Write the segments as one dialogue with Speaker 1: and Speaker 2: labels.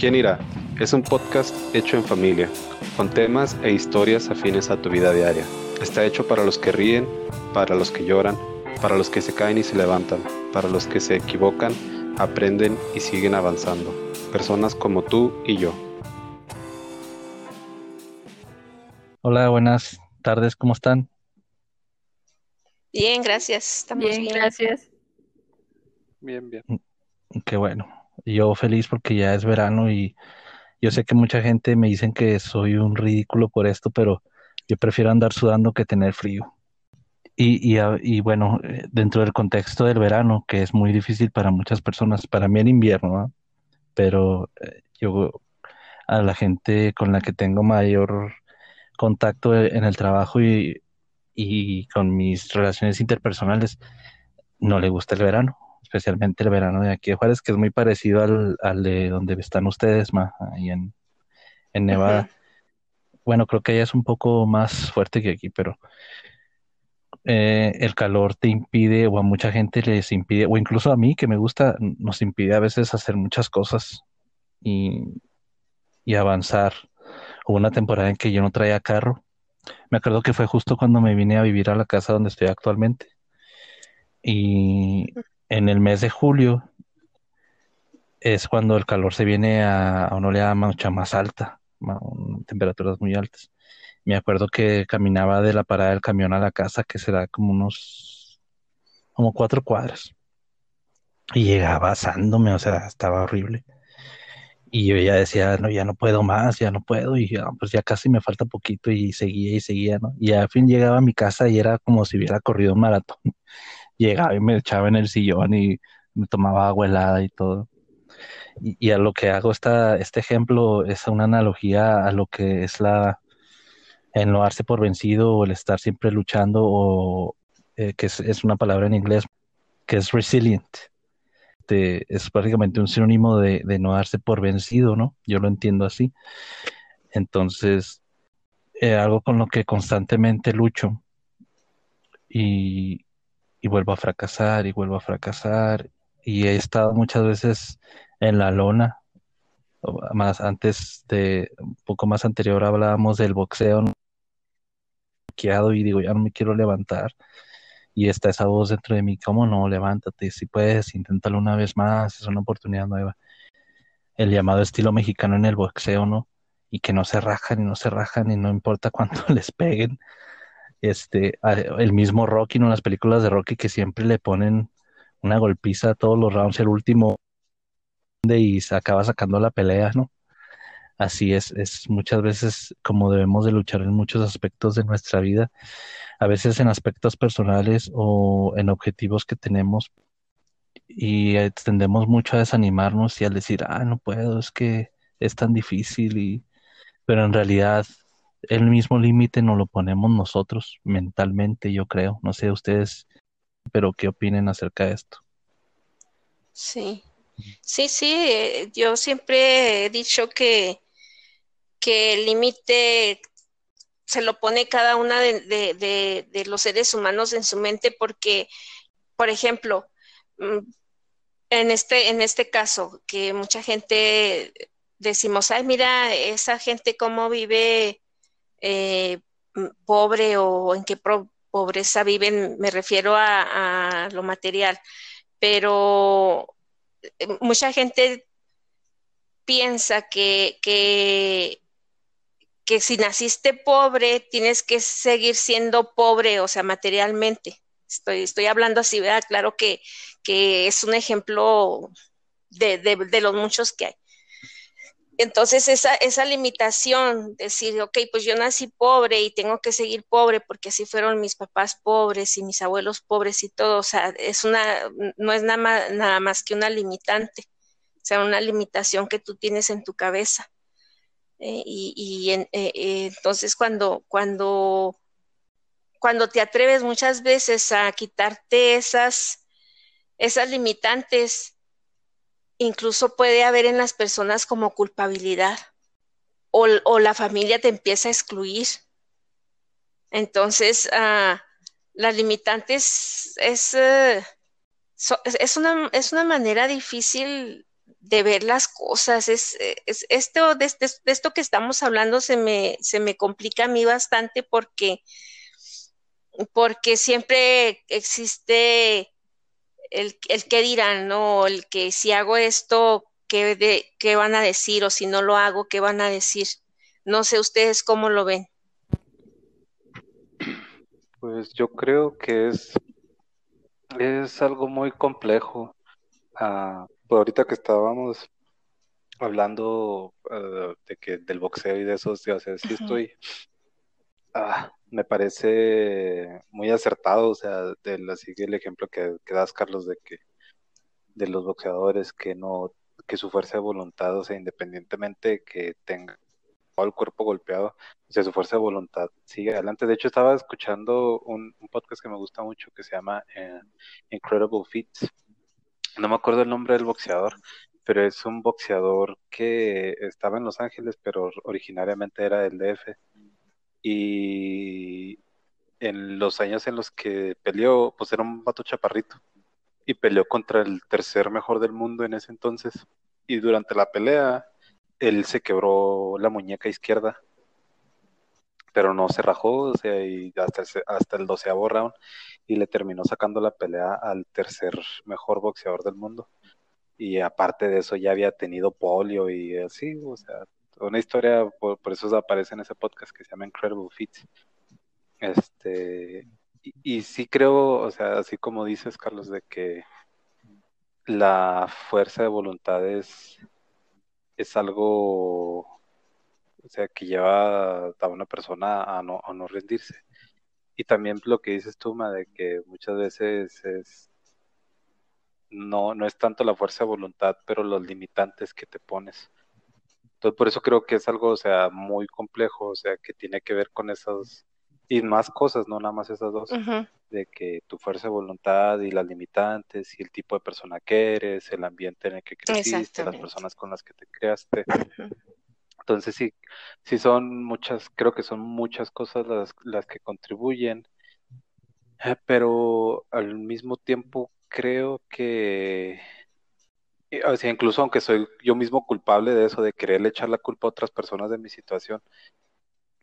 Speaker 1: ¿Quién irá? Es un podcast hecho en familia, con temas e historias afines a tu vida diaria. Está hecho para los que ríen, para los que lloran, para los que se caen y se levantan, para los que se equivocan, aprenden y siguen avanzando. Personas como tú y yo.
Speaker 2: Hola, buenas tardes, ¿cómo están?
Speaker 3: Bien, gracias. Estamos
Speaker 4: Bien,
Speaker 3: bien.
Speaker 4: gracias.
Speaker 1: Bien, bien.
Speaker 2: Qué bueno. Yo feliz porque ya es verano y yo sé que mucha gente me dicen que soy un ridículo por esto, pero yo prefiero andar sudando que tener frío. Y, y, a- y bueno, eh, dentro del contexto del verano, que es muy difícil para muchas personas, para mí el invierno, ¿no? Pero eh, yo a la gente con la que tengo mayor contacto e- en el trabajo y, y con mis relaciones interpersonales, no le gusta el verano, especialmente el verano de aquí de Juárez, que es muy parecido al, al de donde están ustedes, ma, ahí en, en Nevada. Bueno, creo que allá es un poco más fuerte que aquí, pero eh, el calor te impide, o a mucha gente les impide, o incluso a mí que me gusta, nos impide a veces hacer muchas cosas y, y avanzar. Hubo una temporada en que yo no traía carro. Me acuerdo que fue justo cuando me vine a vivir a la casa donde estoy actualmente. Y en el mes de julio es cuando el calor se viene a, a una oleada mucha más alta, temperaturas muy altas. Me acuerdo que caminaba de la parada del camión a la casa, que será como unos, como cuatro cuadras. Y llegaba asándome, o sea, estaba horrible. Y yo ya decía, no, ya no puedo más, ya no puedo. Y ya, pues ya casi me falta poquito y seguía y seguía, ¿no? Y al fin llegaba a mi casa y era como si hubiera corrido un maratón. Llegaba y me echaba en el sillón y me tomaba agua helada y todo. Y, a lo que hago esta, este ejemplo es una analogía a lo que es la, el por vencido o el estar siempre luchando o eh, que es, una palabra en inglés que es resilient. Es prácticamente un sinónimo de, de no darse por vencido, ¿no? Yo lo entiendo así. Entonces, eh, algo con lo que constantemente lucho y, y vuelvo a fracasar y vuelvo a fracasar y he estado muchas veces en la lona. Más antes de, un poco más anterior hablábamos del boxeo, ¿no? Noqueado, y digo, ya no me quiero levantar. Y está esa voz dentro de mí, ¿cómo no? Levántate, si puedes, inténtalo una vez más, es una oportunidad nueva. El llamado estilo mexicano en el boxeo, ¿no? Y que no se rajan y no se rajan y no importa cuánto les peguen. Este, el mismo Rocky, ¿no? Las películas de Rocky que siempre le ponen una golpiza a todos los rounds, el último y se acaba sacando la pelea, ¿no? Así es, es muchas veces como debemos de luchar en muchos aspectos de nuestra vida, a veces en aspectos personales o en objetivos que tenemos y tendemos mucho a desanimarnos y al decir, ah, no puedo, es que es tan difícil y, pero en realidad el mismo límite nos lo ponemos nosotros mentalmente, yo creo. No sé ustedes, pero ¿qué opinen acerca de esto?
Speaker 3: Sí, sí, sí. eh, Yo siempre he dicho que, que el límite se lo pone cada una de, de- de- los seres humanos en su mente porque, por ejemplo, mm, en este, en este caso, que mucha gente decimos, ay, mira, esa gente cómo vive eh, pobre o en qué pobreza viven, me refiero a, lo material, pero eh, mucha gente piensa que, que, que si naciste pobre, tienes que seguir siendo pobre, o sea, materialmente. Estoy, estoy hablando así, ¿verdad? Claro que, que es un ejemplo de, de los muchos que hay. Entonces, esa, esa limitación, decir, ok, pues yo nací pobre y tengo que seguir pobre porque así fueron mis papás pobres y mis abuelos pobres y todo, o sea, es una, no es nada más, nada más que una limitante, o sea, una limitación que tú tienes en tu cabeza. Eh, y y eh, eh, entonces cuando, cuando, cuando te atreves muchas veces a quitarte esas, esas limitantes, incluso puede haber en las personas como culpabilidad o, la familia te empieza a excluir. Entonces, uh, las limitantes es, so, es, es, una, es una manera difícil ver las cosas. Es, esto, de, esto que estamos hablando se me, se me complica a mí bastante porque, porque siempre existe el, el que dirán, ¿no? El que si hago esto, ¿qué, de, ¿qué van a decir? O si no lo hago, ¿qué van a decir? No sé ustedes cómo lo ven.
Speaker 1: Pues yo creo que es, es algo muy complejo. Uh, pues ahorita que estábamos hablando uh, de que del boxeo y de eso, o sea, sí estoy, uh, me parece muy acertado, o sea, del, así el ejemplo que, das, Carlos, de que de los boxeadores que no, que su fuerza de voluntad, o sea, independientemente que tenga el cuerpo golpeado, o sea, su fuerza de voluntad sigue adelante. De hecho, estaba escuchando un, podcast que me gusta mucho que se llama eh, Incredible Feats. No me acuerdo el nombre del boxeador, pero es un boxeador que estaba en Los Ángeles, pero originariamente era del DF. Y en los años en los que peleó, pues era un vato chaparrito. Y peleó contra el tercer mejor del mundo en ese entonces. Y durante la pelea, él se quebró la muñeca izquierda, pero no se rajó, o sea, y hasta el, hasta el doceavo round, y le terminó sacando la pelea al tercer mejor boxeador del mundo. Y aparte de eso ya había tenido polio y así, o sea, una historia, por, eso aparece en ese podcast que se llama Incredible Feats. Este, y, sí creo, o sea, así como dices, Carlos, de que la fuerza de voluntad es es algo, o sea, que lleva a una persona a no, a no rendirse. Y también lo que dices tú, Ma, de que muchas veces es, no, no es tanto la fuerza de voluntad, pero los limitantes que te pones. Entonces, por eso creo que es algo, o sea, muy complejo, o sea, que tiene que ver con esas y más cosas, no nada más esas dos, de que tu fuerza de voluntad y las limitantes y el tipo de persona que eres, el ambiente en el que creciste, las personas con las que te creaste. Entonces sí, sí son muchas, creo que son muchas cosas las, las que contribuyen, eh, pero al mismo tiempo creo que, o sea, incluso aunque soy yo mismo culpable de eso, de quererle echar la culpa a otras personas de mi situación,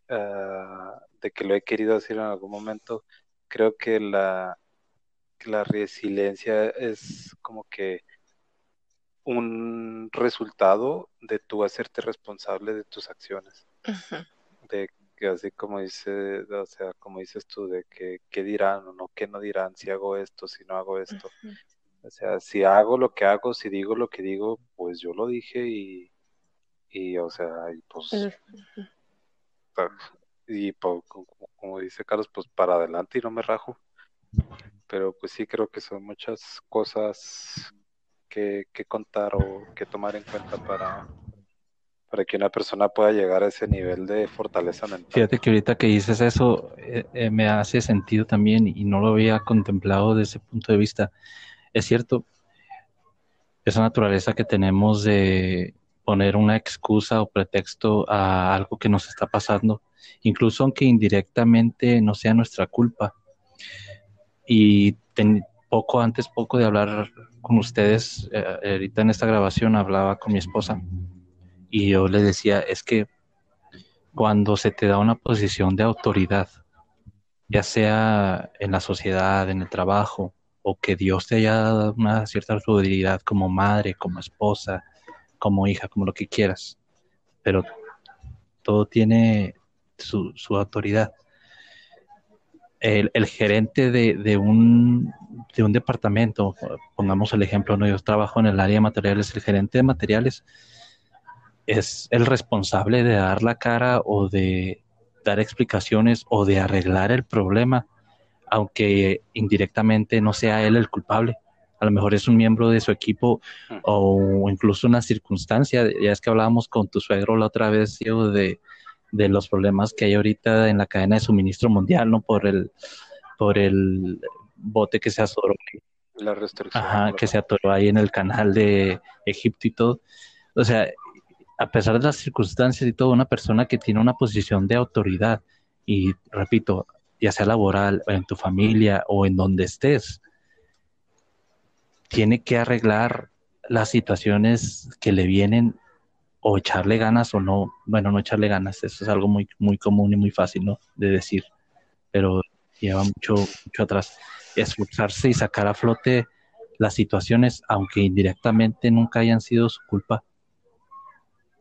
Speaker 1: uh, de que lo he querido hacer en algún momento, creo que la, la resiliencia es como que un resultado de tú hacerte responsable de tus acciones. De que así como dice, o sea, como dices tú, de que qué dirán o no, qué no dirán si hago esto, si no hago esto. O sea, si hago lo que hago, si digo lo que digo, pues yo lo dije y, y o sea, y pues y como, dice Carlos, pues para adelante y no me rajo. Pero pues sí creo que son muchas cosas que, contar o que tomar en cuenta para, para que una persona pueda llegar a ese nivel de fortaleza mental.
Speaker 2: Fíjate que ahorita que dices eso eh, eh, me hace sentido también y no lo había contemplado desde ese punto de vista. Es cierto, esa naturaleza que tenemos de poner una excusa o pretexto a algo que nos está pasando incluso aunque indirectamente no sea nuestra culpa. Y poco antes, poco de hablar con ustedes, eh, ahorita en esta grabación hablaba con mi esposa y yo le decía, es que cuando se te da una posición de autoridad, ya sea en la sociedad, en el trabajo, o que Dios te haya dado una cierta autoridad como madre, como esposa, como hija, como lo que quieras, pero todo tiene su, autoridad. El, gerente de, un, de un departamento, pongamos el ejemplo, ¿no? yo trabajo en el área de materiales, el gerente de materiales es el responsable de dar la cara o de dar explicaciones o de arreglar el problema, aunque indirectamente no sea él el culpable. A lo mejor es un miembro de su equipo o incluso una circunstancia. Ya es que hablábamos con tu suegro la otra vez, Diego, de, de los problemas que hay ahorita en la cadena de suministro mundial, ¿no? Por el, por el bote que se atoró.
Speaker 1: La restricción.
Speaker 2: Ajá, que se atoró ahí en el canal de Egipto y todo. O sea, a pesar de las circunstancias y todo, una persona que tiene una posición de autoridad, y repito, ya sea laboral, en tu familia o en donde estés, tiene que arreglar las situaciones que le vienen o echarle ganas o no, bueno, no echarle ganas, eso es algo muy, muy común y muy fácil, ¿no? De decir, pero lleva mucho, mucho atrás. Esforzarse y sacar a flote las situaciones, aunque indirectamente nunca hayan sido su culpa.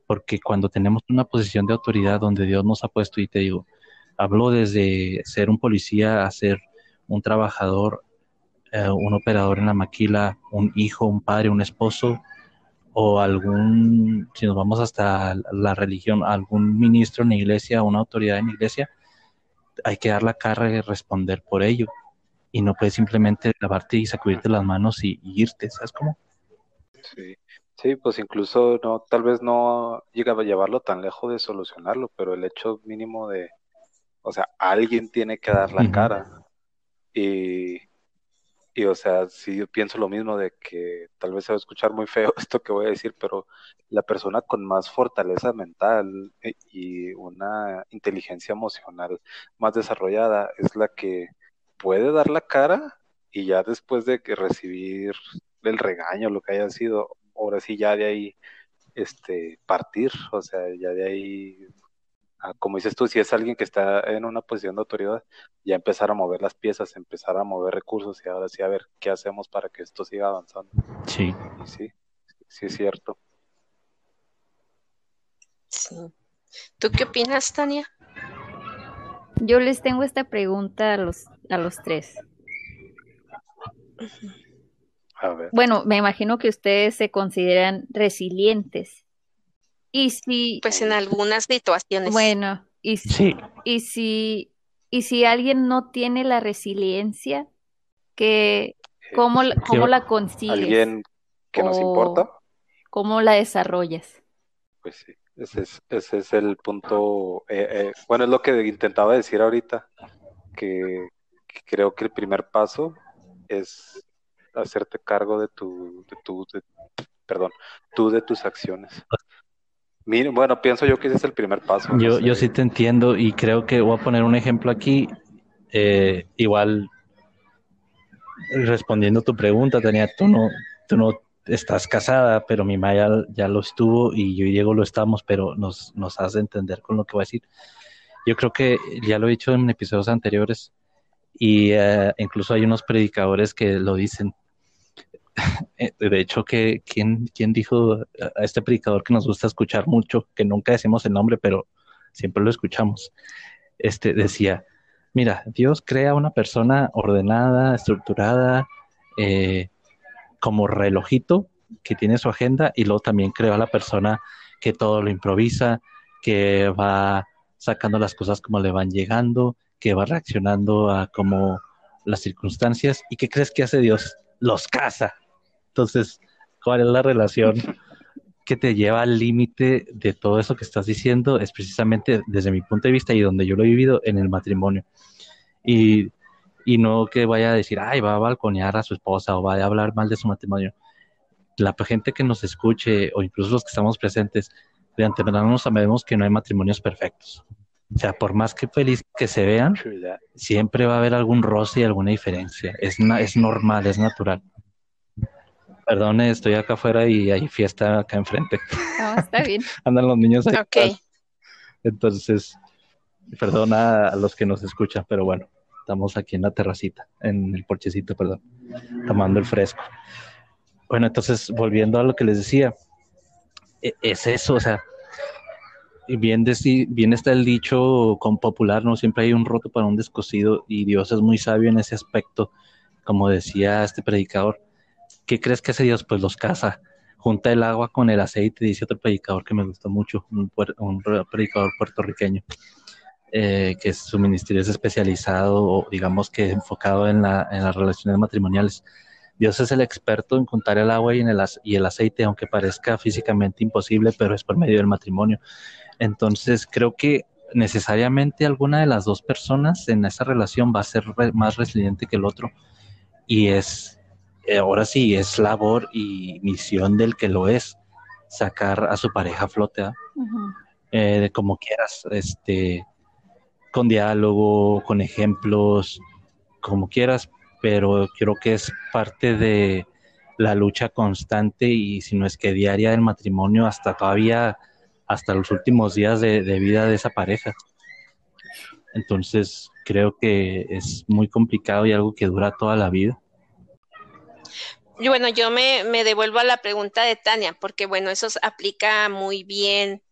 Speaker 2: Porque cuando tenemos una posición de autoridad donde Dios nos ha puesto, y te digo, hablo desde ser un policía a ser un trabajador, eh, un operador en la maquila, un hijo, un padre, un esposo, o algún, si nos vamos hasta la religión, algún ministro en la iglesia, una autoridad en la iglesia, hay que dar la cara y responder por ello. Y no puedes simplemente lavarte y sacudirte las manos y, irte, ¿sabes cómo?
Speaker 1: Sí. Sí, pues incluso no, tal vez no llegaba a llevarlo tan lejos de solucionarlo, pero el hecho mínimo de, o sea, alguien tiene que dar la cara. Y, y, o sea, sí yo pienso lo mismo de que tal vez se va a escuchar muy feo esto que voy a decir, pero la persona con más fortaleza mental eh, y una inteligencia emocional más desarrollada es la que puede dar la cara y ya después de que recibir el regaño, lo que haya sido, ahora sí ya de ahí este partir, o sea, ya de ahí Como dices tú, si es alguien que está en una posición de autoridad, ya empezar a mover las piezas, empezar a mover recursos y ahora sí a ver qué hacemos para que esto siga avanzando.
Speaker 2: Sí.
Speaker 1: sí, sí es cierto.
Speaker 3: Sí. ¿Tú qué opinas, Tania?
Speaker 4: Yo les tengo esta pregunta a los, a los tres.
Speaker 1: A ver.
Speaker 4: Bueno, me imagino que ustedes se consideran resilientes. Y si...
Speaker 3: Pues en algunas situaciones.
Speaker 4: Bueno, y si, y si, y si alguien no tiene la resiliencia, que, ¿cómo, cómo la consigues?
Speaker 1: ¿Alguien que nos importa?
Speaker 4: ¿Cómo la desarrollas?
Speaker 1: Pues sí, ese es, ese es el punto. Eh, eh, bueno, es lo que intentaba decir ahorita, que, creo que el primer paso es hacerte cargo de tu, de tu perdón, tú de tus acciones bueno, pienso yo que ese es el primer paso.
Speaker 2: Yo, yo sí te entiendo y creo que voy a poner un ejemplo aquí. Eh, igual, respondiendo tu pregunta, Tania, tú no, tú no estás casada, pero mi Maya ya lo estuvo y yo y Diego lo estamos, pero nos, nos hace entender con lo que voy a decir. Yo creo que ya lo he dicho en episodios anteriores y eh, incluso hay unos predicadores que lo dicen de hecho, que ¿quién, ¿quién dijo a este predicador que nos gusta escuchar mucho, que nunca decimos el nombre, pero siempre lo escuchamos? Este decía, mira, Dios crea una persona ordenada, estructurada, eh, como relojito, que tiene su agenda, y luego también crea a la persona que todo lo improvisa, que va sacando las cosas como le van llegando, que va reaccionando a como las circunstancias. ¿Y qué crees que hace Dios? Los casa. Entonces, ¿cuál es la relación que te lleva al límite de todo eso que estás diciendo? Es precisamente desde mi punto de vista y donde yo lo he vivido en el matrimonio. Y, no que vaya a decir, ay, va a balconear a su esposa o vaya a hablar mal de su matrimonio. La gente que nos escuche o incluso los que estamos presentes, de antemano sabemos que no hay matrimonios perfectos. O sea, por más que feliz que se vean, siempre va a haber algún roce y alguna diferencia. Es, es normal, es natural. Perdón, estoy acá afuera y hay fiesta acá enfrente.
Speaker 4: No, está bien.
Speaker 2: Andan los niños ahí.
Speaker 3: Ok.
Speaker 2: Entonces, perdona a los que nos escuchan, pero bueno, estamos aquí en la terracita, en el porchecito, perdón, tomando el fresco. Bueno, entonces, volviendo a lo que les decía, e, es eso, o sea, bien, bien está el dicho con popular, ¿no? Siempre hay un roto para un descosido y Dios es muy sabio en ese aspecto, como decía este predicador ¿Qué crees que hace Dios? Pues los caza. Junta el agua con el aceite, dice otro predicador que me gustó mucho, un, predicador puertorriqueño, eh, que su ministerio es especializado o digamos que enfocado en, la, en las relaciones matrimoniales. Dios es el experto en juntar el agua y, el, aceite, aunque parezca físicamente imposible, pero es por medio del matrimonio. Entonces, creo que necesariamente alguna de las dos personas en esa relación va a ser más resiliente que el otro. Y es ahora sí es labor y misión del que lo es sacar a su pareja a flote, ¿ah? eh, de como quieras, este, con diálogo, con ejemplos, como quieras, pero creo que es parte de la lucha constante y si no es que diaria del matrimonio hasta todavía, hasta los últimos días de, vida de esa pareja. Entonces creo que es muy complicado y algo que dura toda la vida.
Speaker 3: Y bueno, yo me, me devuelvo a la pregunta de Tania, porque bueno, eso aplica muy bien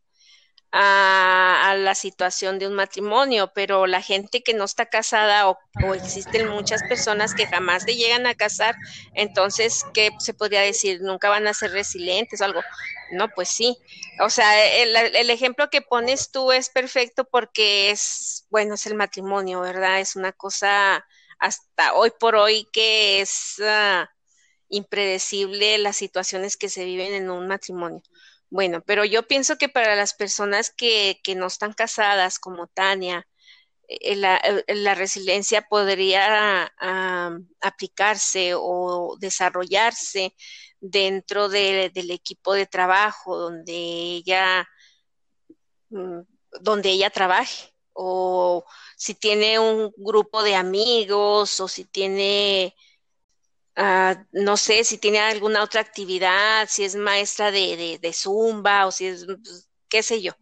Speaker 3: a, la situación de un matrimonio, pero la gente que no está casada o, existen muchas personas que jamás se llegan a casar, entonces, ¿qué se podría decir? ¿Nunca van a ser resilientes o algo? No, pues sí. O sea, el, el ejemplo que pones tú es perfecto porque es, bueno, es el matrimonio, ¿verdad? Es una cosa hasta hoy por hoy que es uh, impredecible las situaciones que se viven en un matrimonio. Bueno, pero yo pienso que para las personas que, que no están casadas, como Tania, eh, la, eh, la, resiliencia podría aplicarse o desarrollarse dentro del equipo de trabajo donde ella, mm, donde ella trabaje o si tiene un grupo de amigos o si tiene Ah, no sé si tiene alguna otra actividad, si es maestra de, de, zumba o si es, pues, qué sé yo.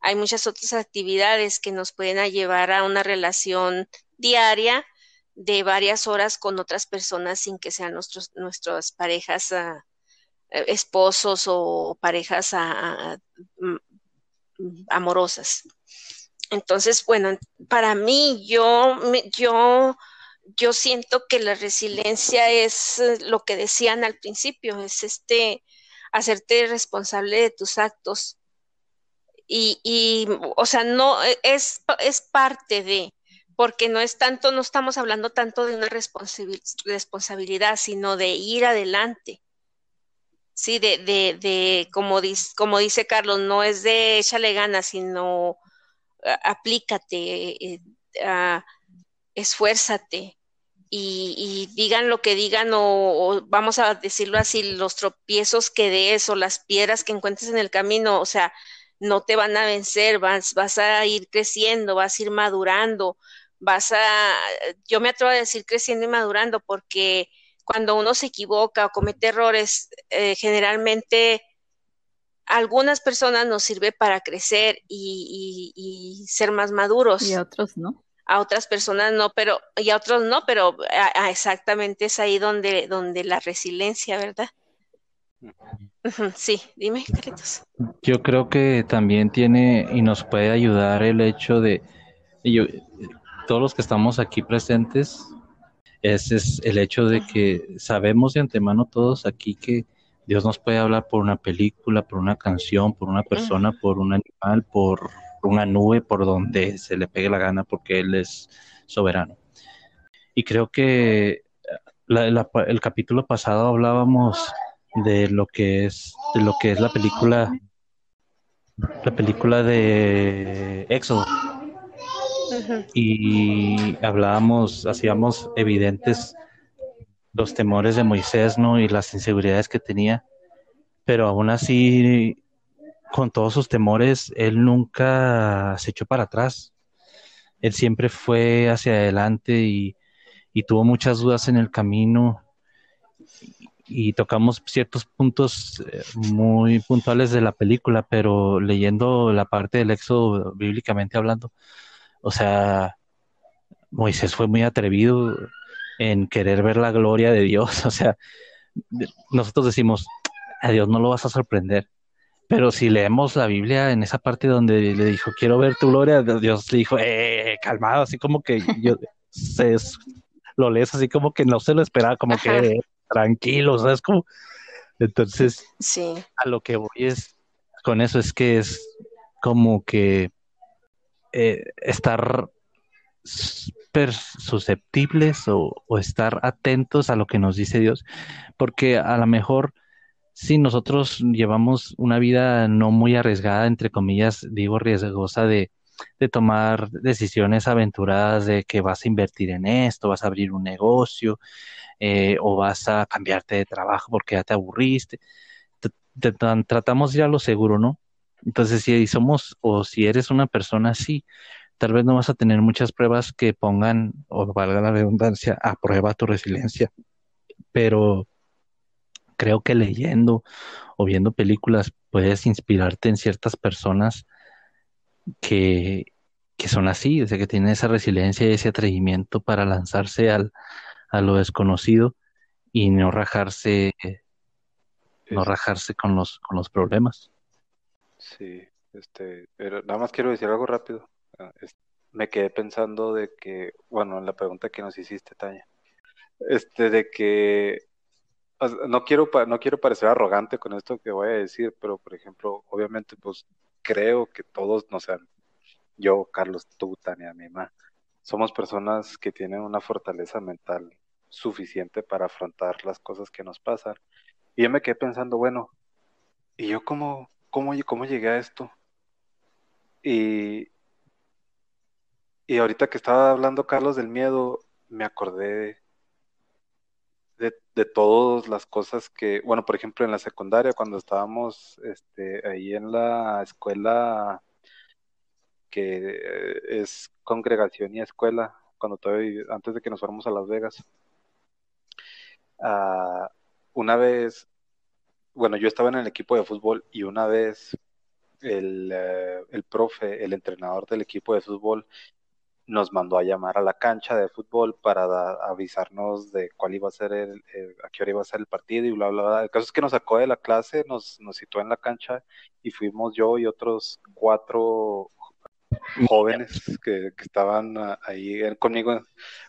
Speaker 3: Hay muchas otras actividades que nos pueden llevar a una relación diaria de varias horas con otras personas sin que sean nuestros, nuestras parejas, ah, eh, esposos o parejas ah, mm, amorosas. Entonces, bueno, para mí, yo, yo yo siento que la resiliencia es eh, lo que decían al principio, es este hacerte responsable de tus actos. Y, y o sea, no e, es, es parte de, porque no es tanto, no estamos hablando tanto de una responsabilidad, sino de ir adelante. Sí, de, de, de como, dice, como dice Carlos, no es de échale ganas, sino aplícate, eh, esfuérzate y, digan lo que digan o, vamos a decirlo así, los tropiezos que des o las piedras que encuentres en el camino, o sea, no te van a vencer, vas, vas a ir creciendo, vas a ir madurando, vas a, yo me atrevo a decir creciendo y madurando porque cuando uno se equivoca o comete errores, eh, generalmente algunas personas nos sirve para crecer y, y, ser más maduros.
Speaker 4: Y otros no
Speaker 3: a otras personas no, pero, y a otros no, pero exactamente es ahí donde, donde la resiliencia, ¿verdad? Sí, dime, Carlitos.
Speaker 2: Yo creo que también tiene y nos puede ayudar el hecho de, yo, todos los que estamos aquí presentes, ese es el hecho de que sabemos de antemano todos aquí que Dios nos puede hablar por una película, por una canción, por una persona, por un animal, por una nube por donde se le pegue la gana porque Él es soberano. Y creo que el capítulo pasado hablábamos de lo que es de lo que es la película la película de Éxodo. Y hablábamos hacíamos evidentes los temores de Moisés no y las inseguridades que tenía pero aún así con todos sus temores, él nunca se echó para atrás. Él siempre fue hacia adelante y, tuvo muchas dudas en el camino. Y, tocamos ciertos puntos eh, muy puntuales de la película, pero leyendo la parte del éxodo bíblicamente hablando, o sea, Moisés fue muy atrevido en querer ver la gloria de Dios. O sea, nosotros decimos, a Dios no lo vas a sorprender pero si leemos la Biblia en esa parte donde le dijo, quiero ver tu gloria, Dios le dijo, eh, calmado, así como que yo se, lo lees así como que no se lo esperaba, como que tranquilo, ¿sabes? Como, entonces,
Speaker 3: sí.
Speaker 2: a lo que voy es, con eso es que es como que eh, estar susceptibles o, o, estar atentos a lo que nos dice Dios, porque a lo mejor Sí, nosotros llevamos una vida no muy arriesgada, entre comillas, digo riesgosa de, de tomar decisiones aventuradas de que vas a invertir en esto, vas a abrir un negocio eh, o vas a cambiarte de trabajo porque ya te aburriste. tratamos de ir a lo seguro, ¿no? Entonces, si somos o si eres una persona así, tal vez no vas a tener muchas pruebas que pongan, o valga la redundancia, a prueba tu resiliencia. Pero creo que leyendo o viendo películas puedes inspirarte en ciertas personas que, que son así, o sea, que tienen esa resiliencia y ese atrevimiento para lanzarse al, a lo desconocido y no rajarse, no rajarse con los, con los problemas.
Speaker 1: Sí, este, pero nada más quiero decir algo rápido. Ah, me quedé pensando de que, bueno, en la pregunta que nos hiciste, Tania, este, de que no quiero, no quiero parecer arrogante con esto que voy a decir, pero por ejemplo, obviamente, pues creo que todos, no sé, yo, Carlos, tú, Tania, mi mamá, somos personas que tienen una fortaleza mental suficiente para afrontar las cosas que nos pasan. Y yo me quedé pensando, bueno, ¿y yo cómo, cómo, cómo llegué a esto? Y, y ahorita que estaba hablando Carlos del miedo, me acordé de, todas las cosas que, bueno, por ejemplo, en la secundaria, cuando estábamos este, ahí en la escuela que es congregación y escuela, cuando todavía, antes de que nos fuéramos a Las Vegas. Uh, una vez, bueno, yo estaba en el equipo de fútbol y una vez el, uh, el profe, el entrenador del equipo de fútbol, nos mandó a llamar a la cancha de fútbol para avisarnos de cuál iba a ser el, el, a qué hora iba a ser el partido y bla, bla, bla. El caso es que nos sacó de la clase, nos, nos situó en la cancha y fuimos yo y otros cuatro jóvenes que, que estaban ahí conmigo,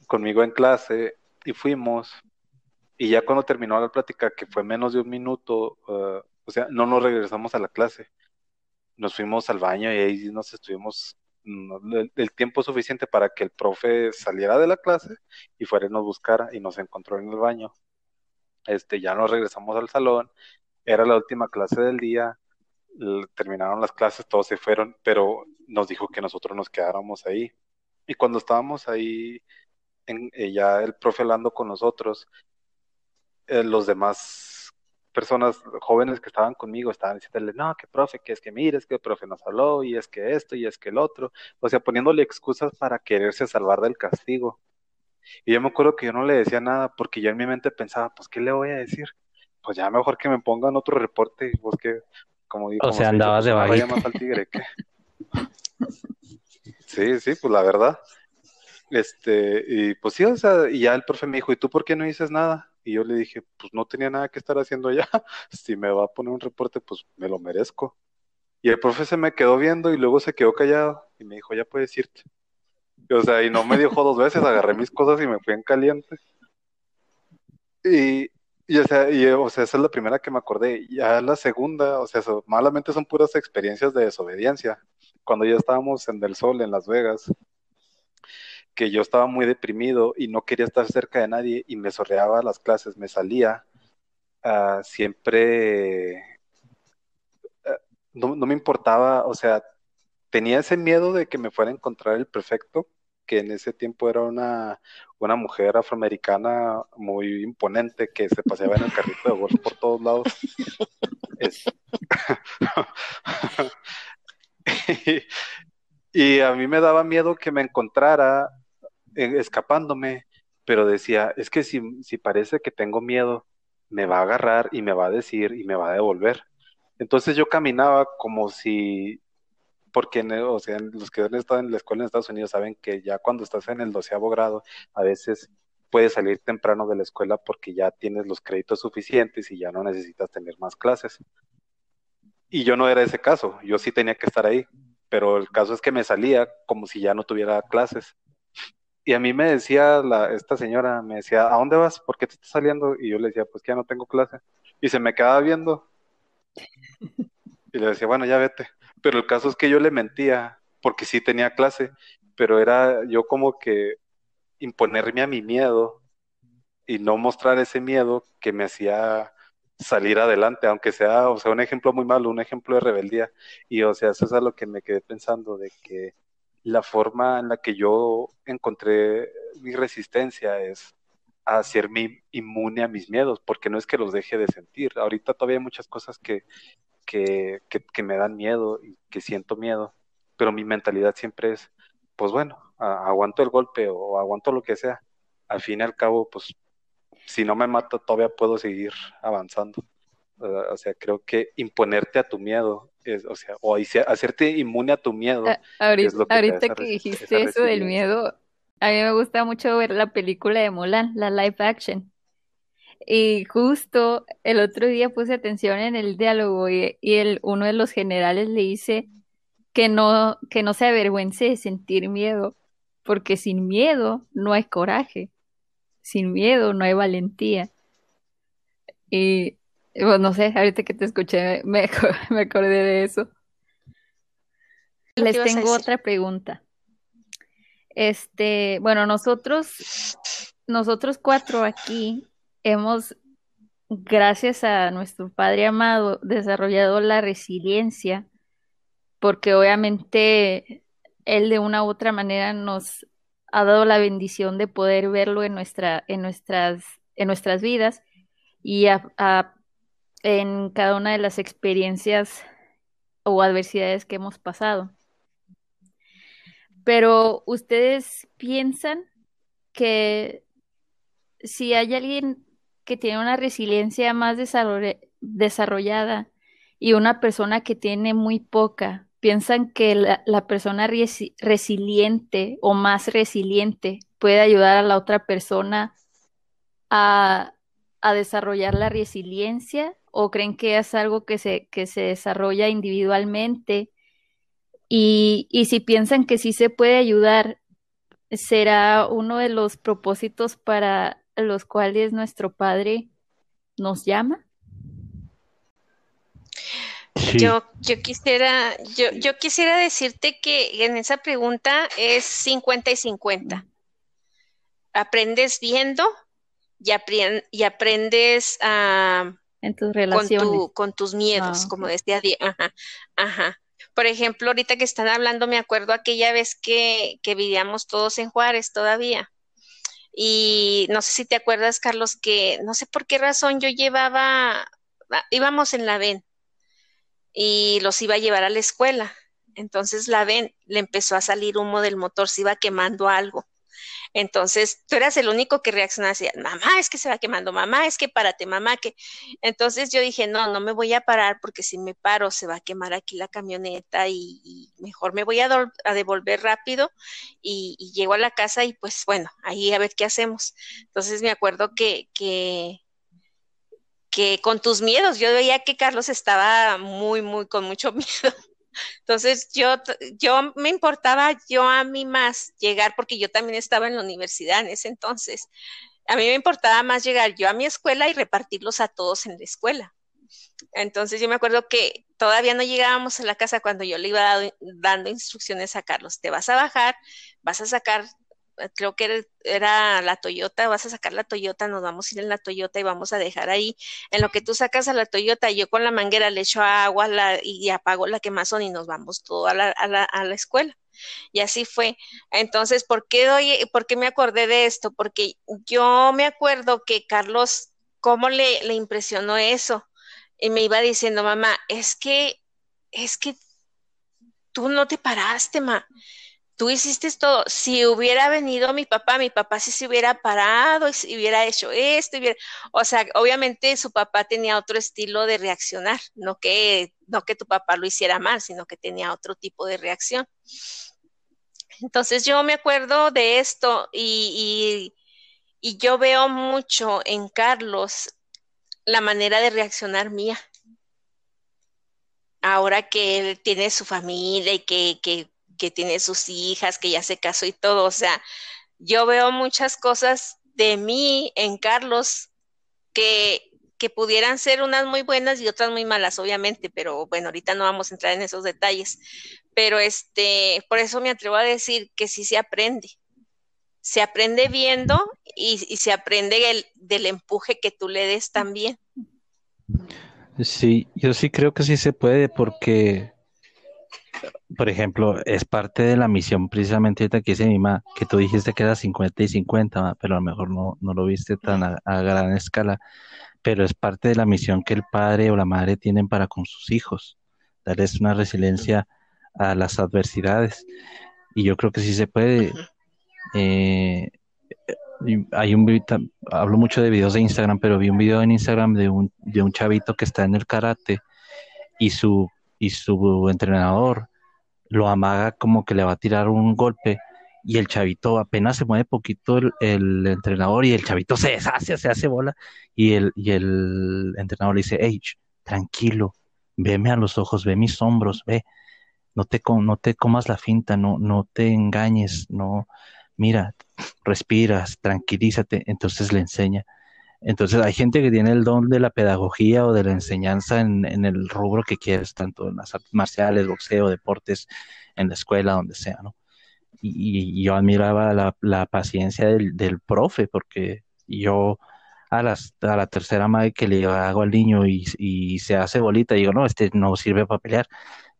Speaker 1: conmigo en clase y fuimos y ya cuando terminó la plática, que fue menos de un minuto, uh, o sea, no nos regresamos a la clase, nos fuimos al baño y ahí nos estuvimos el, tiempo suficiente para que el profe saliera de la clase y fuera y nos buscara y nos encontró en el baño. Este, ya nos regresamos al salón, era la última clase del día, terminaron las clases, todos se fueron, pero nos dijo que nosotros nos quedáramos ahí. Y cuando estábamos ahí, eh, ya el profe hablando con nosotros, eh, los demás personas jóvenes que estaban conmigo estaban diciéndole, no, que profe, que es que mires, que el profe nos habló, y es que esto, y es que el otro, o sea, poniéndole excusas para quererse salvar del castigo. Y yo me acuerdo que yo no le decía nada porque yo en mi mente pensaba, pues, ¿qué le voy a decir? Pues ya mejor que me pongan otro reporte, vos que, como digo,
Speaker 2: o sea, andabas de
Speaker 1: vaya más al tigre que... sí, sí, pues la verdad. Este, y pues sí, o sea, y ya el profe me dijo, ¿y tú por qué no dices nada? Y yo le dije, pues no tenía nada que estar haciendo ya. Si me va a poner un reporte, pues me lo merezco. Y el profe se me quedó viendo y luego se quedó callado y me dijo, ya puedes irte. O sea, y no me dijo dos veces, agarré mis cosas y me fui en caliente. Y, y, o sea, y, o sea, esa es la primera que me acordé. Ya la segunda, o sea, malamente son puras experiencias de desobediencia. Cuando ya estábamos en Del Sol, en Las Vegas, que yo estaba muy deprimido y no quería estar cerca de nadie y me sorreaba las clases, me salía, uh, siempre uh, no, no, me importaba, o sea, tenía ese miedo de que me fuera a encontrar el perfecto, que en ese tiempo era una, una mujer afroamericana muy imponente que se paseaba en el carrito de golf por todos lados. Y a mí me daba miedo que me encontrara escapándome, pero decía, es que si, si parece que tengo miedo, me va a agarrar y me va a decir y me va a devolver. Entonces yo caminaba como si, porque o sea, los que han estado en la escuela en Estados Unidos saben que ya cuando estás en el doceavo grado, a veces puedes salir temprano de la escuela porque ya tienes los créditos suficientes y ya no necesitas tener más clases. Y yo no era ese caso, yo sí tenía que estar ahí, pero el caso es que me salía como si ya no tuviera clases y a mí me decía la, esta señora, me decía, ¿a dónde vas? ¿Por qué te estás saliendo? Y yo le decía, pues que ya no tengo clase. Y se me quedaba viendo. Y le decía, bueno, ya vete. Pero el caso es que yo le mentía, porque sí tenía clase, pero era yo como que imponerme a mi miedo y no mostrar ese miedo que me hacía salir adelante, aunque sea, o sea, un ejemplo muy malo, un ejemplo de rebeldía. Y o sea, eso es a lo que me quedé pensando, de que la forma en la que yo encontré mi resistencia es hacerme inmune a mis miedos, porque no es que los deje de sentir. Ahorita todavía hay muchas cosas que, que, que, me dan miedo y que siento miedo, pero mi mentalidad siempre es, pues bueno, aguanto el golpe o aguanto lo que sea. Al fin y al cabo, pues si no me mato todavía puedo seguir avanzando. O sea, creo que imponerte a tu miedo, es, o sea, o hacerte inmune a tu miedo.
Speaker 4: ahorita que, dijiste eso del miedo, a mí me gusta mucho ver la película de Mulan, la live action. Y justo el otro día puse atención en el diálogo y, el, uno de los generales le dice que no, que no se avergüence de sentir miedo, porque sin miedo no hay coraje, sin miedo no hay valentía. Y bueno, no sé, ahorita que te escuché me, me acordé de eso. Les tengo otra pregunta. Este, bueno, nosotros, nosotros cuatro aquí hemos, gracias a nuestro Padre amado, desarrollado la resiliencia, porque obviamente Él de una u otra manera nos ha dado la bendición de poder verlo en, nuestra, en, nuestras, en nuestras vidas y en cada una de las experiencias o adversidades que hemos pasado. Pero ustedes piensan que si hay alguien que tiene una resiliencia más desarrollada y una persona que tiene muy poca, piensan que la, persona resiliente o más resiliente puede ayudar a la otra persona a, desarrollar la resiliencia o creen que es algo que se, que se desarrolla individualmente y, y si piensan que sí se puede ayudar, será uno de los propósitos para los cuales nuestro Padre nos llama?
Speaker 3: Yo, yo quisiera, yo, yo quisiera decirte que en esa pregunta es 50 y 50. Aprendes viendo y, y aprendes a
Speaker 4: en tus relaciones.
Speaker 3: Con, tus miedos, ah, como decía Ajá, ajá. Por ejemplo, ahorita que están hablando, me acuerdo aquella vez que, que vivíamos todos en Juárez todavía. Y no sé si te acuerdas, Carlos, que no sé por qué razón yo llevaba, ah, íbamos en la VEN y los iba a llevar a la escuela. Entonces la VEN le empezó a salir humo del motor, se iba quemando algo. Entonces, tú eras el único que reaccionaba así, mamá, es que se va quemando, mamá, es que párate, mamá, que... Entonces yo dije, no, no me voy a parar porque si me paro se va a quemar aquí la camioneta y, mejor me voy a, devolver rápido y, llego a la casa y pues bueno, ahí a ver qué hacemos. Entonces me acuerdo que, que que con tus miedos, yo veía que Carlos estaba muy, muy, con mucho miedo. Entonces yo, yo me importaba yo a mí más llegar, porque yo también estaba en la universidad en ese entonces. A mí me importaba más llegar yo a mi escuela y repartirlos a todos en la escuela. Entonces yo me acuerdo que todavía no llegábamos a la casa cuando yo le iba dando instrucciones a Carlos, te vas a bajar, vas a sacar creo que era, la Toyota, vas a sacar la Toyota, nos vamos a ir en la Toyota y vamos a dejar ahí. En lo que tú sacas a la Toyota, yo con la manguera le echo agua y apago la quemazón y nos vamos todo a la, a la, a la escuela. Y así fue. Entonces, ¿por qué, doy, ¿por qué me acordé de esto? Porque yo me acuerdo que Carlos, ¿cómo le, le impresionó eso? Y me iba diciendo, mamá, es que, es que tú no te paraste, ma tú hiciste todo. Si hubiera venido mi papá, mi papá sí se hubiera parado y si hubiera hecho esto, o sea, obviamente su papá tenía otro estilo de reaccionar, no que, no que tu papá lo hiciera mal, sino que tenía otro tipo de reacción. Entonces yo me acuerdo de esto y, y yo veo mucho en Carlos la manera de reaccionar mía. Ahora que él tiene su familia y que que tiene sus hijas, que ya se casó y todo. O sea, yo veo muchas cosas de mí en Carlos que, que pudieran ser unas muy buenas y otras muy malas, obviamente, pero bueno, ahorita no vamos a entrar en esos detalles. Pero este, por eso me atrevo a decir que sí se aprende. Se aprende viendo y, se aprende el, del empuje que tú le des también.
Speaker 2: Sí, yo sí creo que sí se puede porque por ejemplo, es parte de la misión precisamente que dice mi mamá, que tú dijiste que era 50 y 50, pero a lo mejor no, no lo viste tan a, gran escala, pero es parte de la misión que el padre o la madre tienen para con sus hijos, darles una resiliencia a las adversidades. Y yo creo que sí se puede. Eh, hay un hablo mucho de videos de Instagram, pero vi un video en Instagram de un, de un chavito que está en el karate y su, y su entrenador lo amaga como que le va a tirar un golpe y el chavito apenas se mueve poquito el, entrenador y el chavito se deshace, se hace bola y el, y el entrenador le dice, hey, tranquilo, veme a los ojos, ve mis hombros, ve, no te, no te comas la finta, no, no te engañes, no, mira, respiras, tranquilízate, entonces le enseña. Entonces hay gente que tiene el don de la pedagogía o de la enseñanza en, el rubro que quieres, tanto en las artes marciales, boxeo, deportes, en la escuela, donde sea, ¿no? Y, yo admiraba la, paciencia del, profe, porque yo a, las, la tercera madre que le hago al niño y, se hace bolita, digo, no, este no sirve para pelear,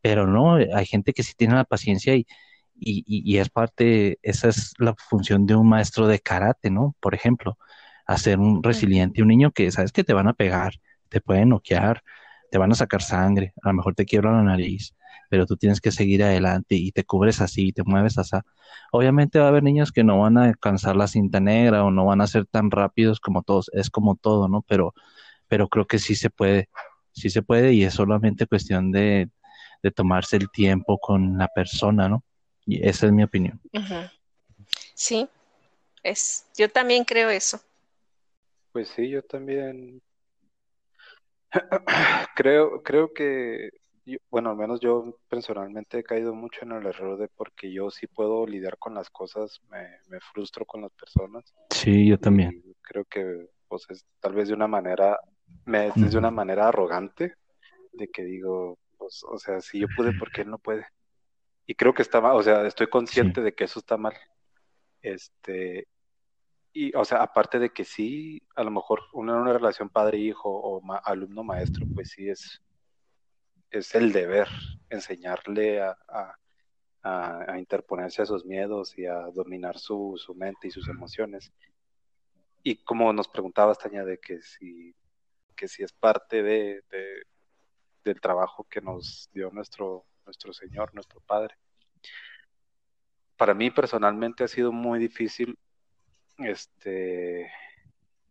Speaker 2: pero no, hay gente que sí tiene la paciencia y, es parte, esa es la función de un maestro de karate, ¿no? Por ejemplo, hacer un resiliente, un niño que sabes que te van a pegar, te pueden noquear, te van a sacar sangre, a lo mejor te quiebra la nariz, pero tú tienes que seguir adelante y te cubres así, te mueves así. Obviamente va a haber niños que no van a alcanzar la cinta negra o no van a ser tan rápidos como todos, es como todo, ¿no? Pero, pero creo que sí se puede, sí se puede y es solamente cuestión de tomarse el tiempo con la persona, ¿no? Y esa es mi opinión.
Speaker 3: Sí, es, yo también creo eso.
Speaker 1: Pues sí, yo también creo, creo que, bueno, al menos yo personalmente he caído mucho en el error de porque yo sí puedo lidiar con las cosas, me, me frustro con las personas.
Speaker 2: Sí, yo también.
Speaker 1: creo que, pues, es tal vez de una manera, me, es de una manera arrogante, de que digo, pues, o sea, si yo pude, ¿por qué él no puede? y creo que está mal, o sea, estoy consciente de que eso está mal. Este, y, o sea, aparte de que sí, a lo mejor una, una relación padre-hijo o alumno-maestro, pues sí es, es el deber enseñarle a, a, interponerse a sus miedos y a dominar su, su mente y sus emociones. Y como nos preguntaba Taña, de que si, que es parte de, de, del trabajo que nos dio nuestro nuestro Señor, nuestro Padre. Para mí personalmente ha sido muy difícil este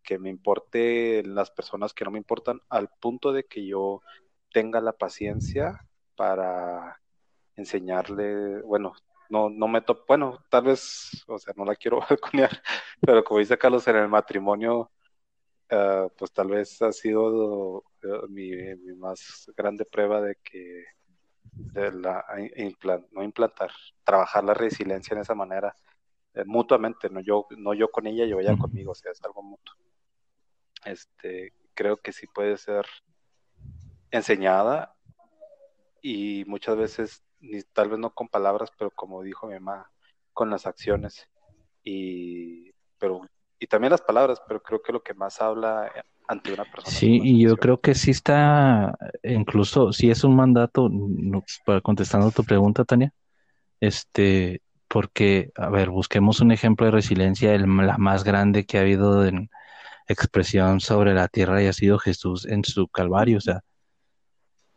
Speaker 1: que me importe las personas que no me importan al punto de que yo tenga la paciencia para enseñarle, bueno, no, no me topo, bueno, tal vez, o sea, no la quiero balconear, pero como dice Carlos, en el matrimonio, uh, pues tal vez ha sido uh, mi, mi, más grande prueba de que de la, no implantar, trabajar la resiliencia en esa manera, eh, mutuamente, no yo, no yo con ella y ella conmigo, o sea, es algo mutuo. Este, creo que sí puede ser enseñada y muchas veces, ni, tal vez no con palabras, pero como dijo mi mamá, con las acciones y, pero, y también las palabras, pero creo que lo que más habla ante una persona.
Speaker 2: Sí, y yo creo que sí está, incluso si es un mandato, para contestando tu pregunta, Tania, este, porque, a ver, busquemos un ejemplo de resiliencia, el, la más grande que ha habido en expresión sobre la tierra y ha sido Jesús en su Calvario, o sea,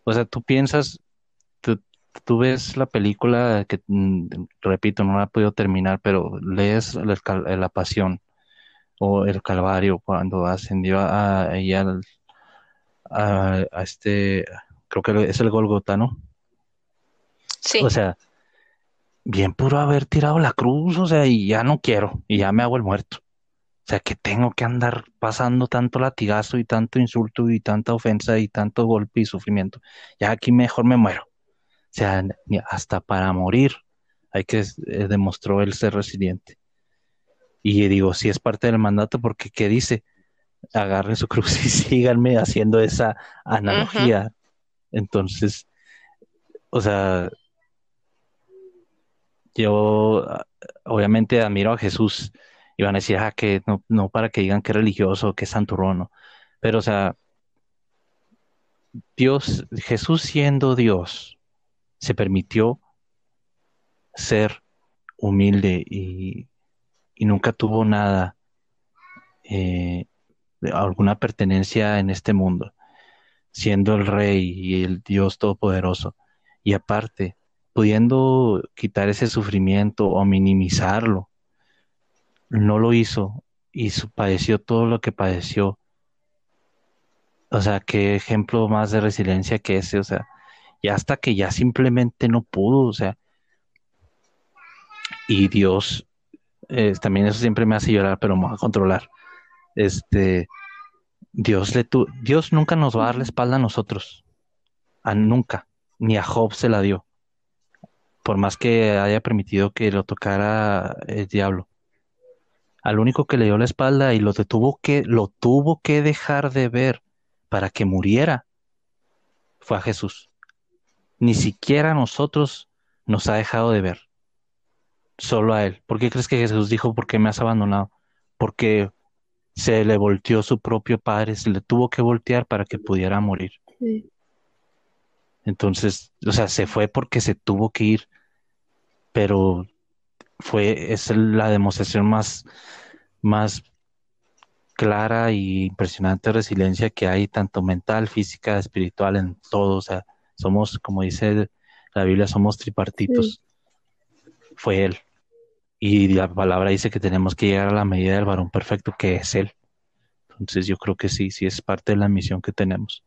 Speaker 2: o sea, tú piensas, tú, tú ves la película que, mm, repito, no la he podido terminar, pero lees la, la pasión o el Calvario cuando ascendió a, a, a, este, creo que es el Golgota, ¿no?
Speaker 3: Sí.
Speaker 2: O sea, bien puro haber tirado la cruz, o sea, y ya no quiero, y ya me hago el muerto. O sea, que tengo que andar pasando tanto latigazo y tanto insulto y tanta ofensa y tanto golpe y sufrimiento. Ya aquí mejor me muero. O sea, hasta para morir hay que eh, demostró el ser resiliente. Y digo, si es parte del mandato, porque ¿qué dice? Agarren su cruz y síganme haciendo esa analogía. Entonces, o sea, yo obviamente admiro a Jesús y van a decir, ah, que no, no para que digan que es religioso, que es santurrón. Pero, o sea, Dios, Jesús siendo Dios, se permitió ser humilde y y nunca tuvo nada, eh, alguna pertenencia en este mundo, siendo el rey y el Dios todopoderoso. Y aparte, pudiendo quitar ese sufrimiento o minimizarlo, no lo hizo y padeció todo lo que padeció. O sea, qué ejemplo más de resiliencia que ese, o sea, y hasta que ya simplemente no pudo, o sea, y Dios, eh, también eso siempre me hace llorar, pero me va a controlar. Este, Dios le tu, Dios nunca nos va a dar la espalda a nosotros, a nunca, ni a Job se la dio, por más que haya permitido que lo tocara el diablo. Al único que le dio la espalda y lo tuvo que, lo tuvo que dejar de ver para que muriera fue a Jesús. Ni siquiera a nosotros nos ha dejado de ver. Solo a Él. ¿Por qué crees que Jesús dijo, ¿por qué me has abandonado? Porque se le volteó su propio padre, se le tuvo que voltear para que pudiera morir. Entonces, o sea, se fue porque se tuvo que ir, pero fue, es la demostración más, más clara y impresionante resiliencia que hay, tanto mental, física, espiritual, en todo. O sea, somos, como dice la Biblia, somos tripartitos. Fue Él. Y la palabra dice que tenemos que llegar a la medida del varón perfecto, que es Él. Entonces yo creo que sí, sí es parte de la misión que tenemos.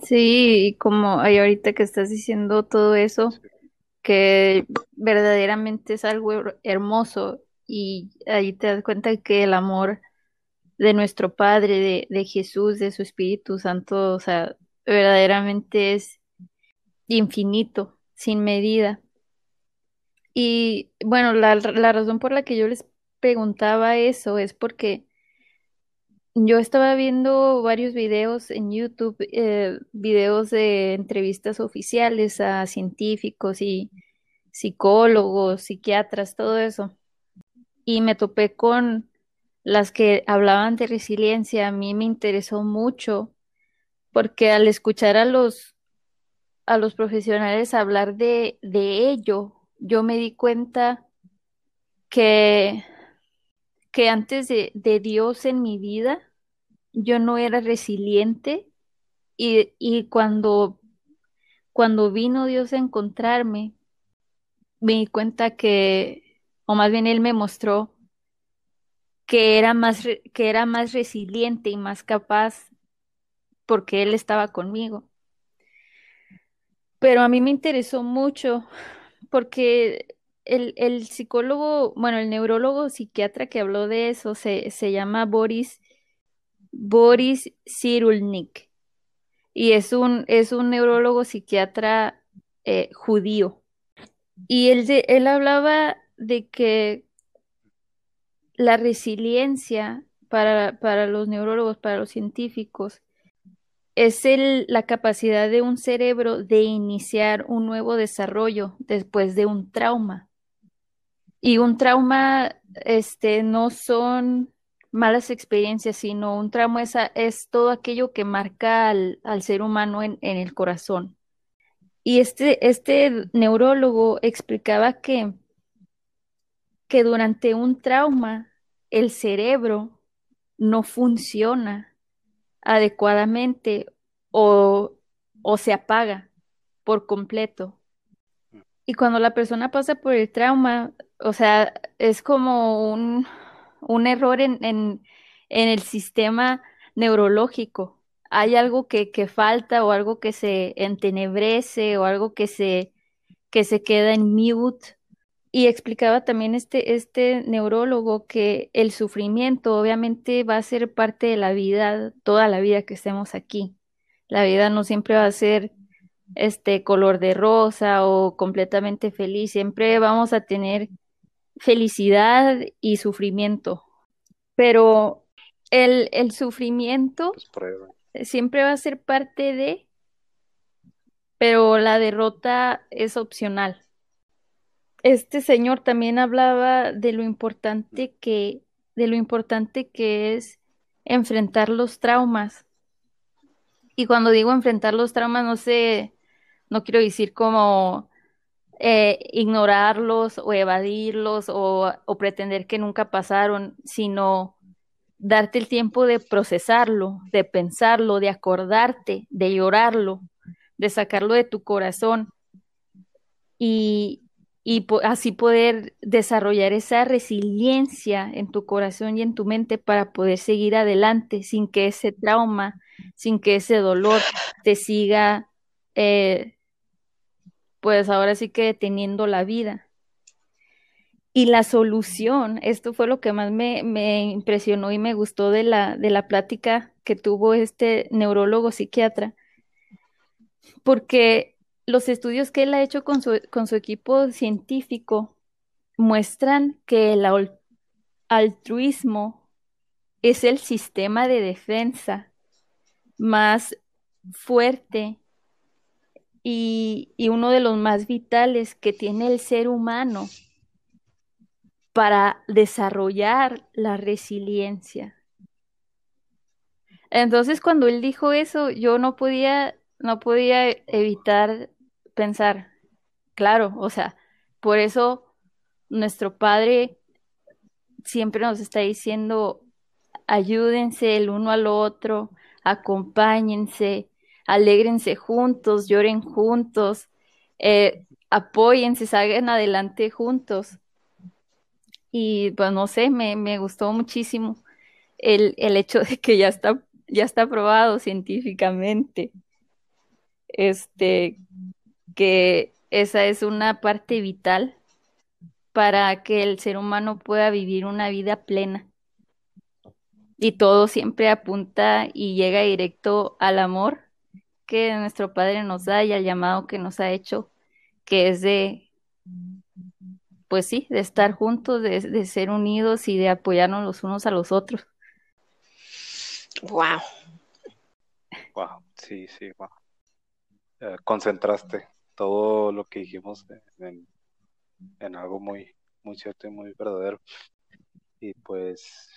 Speaker 4: Sí, y como hay ahorita que estás diciendo todo eso, que verdaderamente es algo hermoso y ahí te das cuenta que el amor de nuestro Padre, de, de Jesús, de su Espíritu Santo, o sea, verdaderamente es infinito, sin medida. Y bueno, la, la razón por la que yo les preguntaba eso es porque yo estaba viendo varios videos en YouTube, eh, videos de entrevistas oficiales a científicos y psicólogos, psiquiatras, todo eso. Y me topé con las que hablaban de resiliencia. A mí me interesó mucho porque al escuchar a los, a los profesionales hablar de, de ello, yo me di cuenta que, que antes de, Dios en mi vida, yo no era resiliente y, y cuando, cuando vino Dios a encontrarme, me di cuenta que, o más bien Él me mostró que era más, que era más resiliente y más capaz porque Él estaba conmigo. Pero a mí me interesó mucho porque el, el psicólogo, bueno, el neurólogo psiquiatra que habló de eso se, se llama Boris, Boris Cyrulnik y es un, es un neurólogo psiquiatra eh, judío. Y él, él hablaba de que la resiliencia para, para los neurólogos, para los científicos, es el, la capacidad de un cerebro de iniciar un nuevo desarrollo después de un trauma. Y un trauma, este, no son malas experiencias, sino un trauma es, es todo aquello que marca al, al ser humano en, en, el corazón. Y este, este neurólogo explicaba que, que durante un trauma el cerebro no funciona adecuadamente o, o se apaga por completo. Y cuando la persona pasa por el trauma, o sea, es como un, un error en, en, en, el sistema neurológico. Hay algo que, que, falta o algo que se entenebrece o algo que se, que se queda en mute y explicaba también este, este neurólogo que el sufrimiento obviamente va a ser parte de la vida, toda la vida que estemos aquí. La vida no siempre va a ser este color de rosa o completamente feliz, siempre vamos a tener felicidad y sufrimiento. Pero el, el sufrimiento siempre va a ser parte de, pero la derrota es opcional este señor también hablaba de lo importante que, de lo importante que es enfrentar los traumas. Y cuando digo enfrentar los traumas, no sé, no quiero decir como eh, ignorarlos o evadirlos o, pretender que nunca pasaron, sino darte el tiempo de procesarlo, de pensarlo, de acordarte, de llorarlo, de sacarlo de tu corazón. Y, y así poder desarrollar esa resiliencia en tu corazón y en tu mente para poder seguir adelante sin que ese trauma, sin que ese dolor te siga, eh, pues ahora sí que deteniendo la vida. Y la solución, esto fue lo que más me, me impresionó y me gustó de la, de la plática que tuvo este neurólogo psiquiatra, porque los estudios que él ha hecho con su, con su equipo científico muestran que el altruismo es el sistema de defensa más fuerte y, uno de los más vitales que tiene el ser humano para desarrollar la resiliencia. Entonces, cuando él dijo eso, yo no podía, no podía evitar pensar, claro, o sea, por eso nuestro Padre siempre nos está diciendo, ayúdense el uno al otro, acompáñense, alégrense juntos, lloren juntos, eh, apóyense, salgan adelante juntos. Y pues no sé, me, me gustó muchísimo el, el, hecho de que ya está, ya está probado científicamente. Este, que esa es una parte vital para que el ser humano pueda vivir una vida plena. Y todo siempre apunta y llega directo al amor que nuestro Padre nos da y al llamado que nos ha hecho, que es de pues sí, de estar juntos, de, ser unidos y de apoyarnos los unos a los otros.
Speaker 3: Wow.
Speaker 1: Wow, sí, sí, wow. Eh, concentraste todo lo que dijimos en, algo muy, muy cierto y muy verdadero. Y pues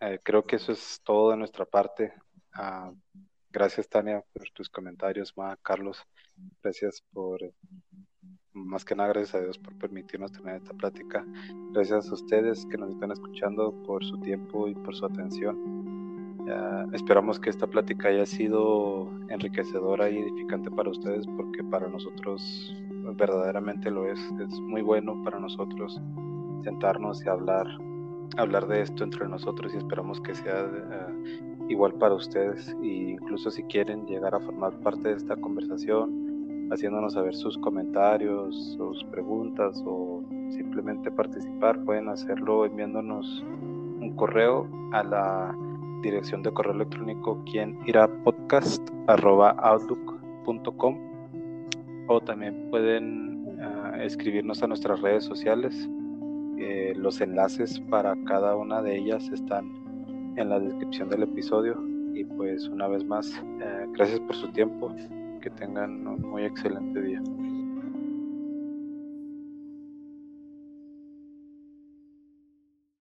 Speaker 1: eh, creo que eso es todo de nuestra parte. Ah, gracias Tania por tus comentarios, Ma, Carlos, gracias por más que nada gracias a Dios por permitirnos tener esta plática. Gracias a ustedes que nos están escuchando por su tiempo y por su atención. esperamos que esta plática haya sido enriquecedora y edificante para ustedes porque para nosotros verdaderamente lo es. Es muy bueno para nosotros sentarnos y hablar, hablar de esto entre nosotros y esperamos que sea eh, igual para ustedes. E incluso si quieren llegar a formar parte de esta conversación, haciéndonos saber sus comentarios, sus preguntas o simplemente participar, pueden hacerlo enviándonos un correo a la dirección de correo electrónico quien irá podcast outlook.com o también pueden ah, escribirnos a nuestras redes sociales. Eh, los enlaces para cada una de ellas están en la descripción del episodio. Y pues una vez más, eh, gracias por su tiempo que tengan un muy excelente día.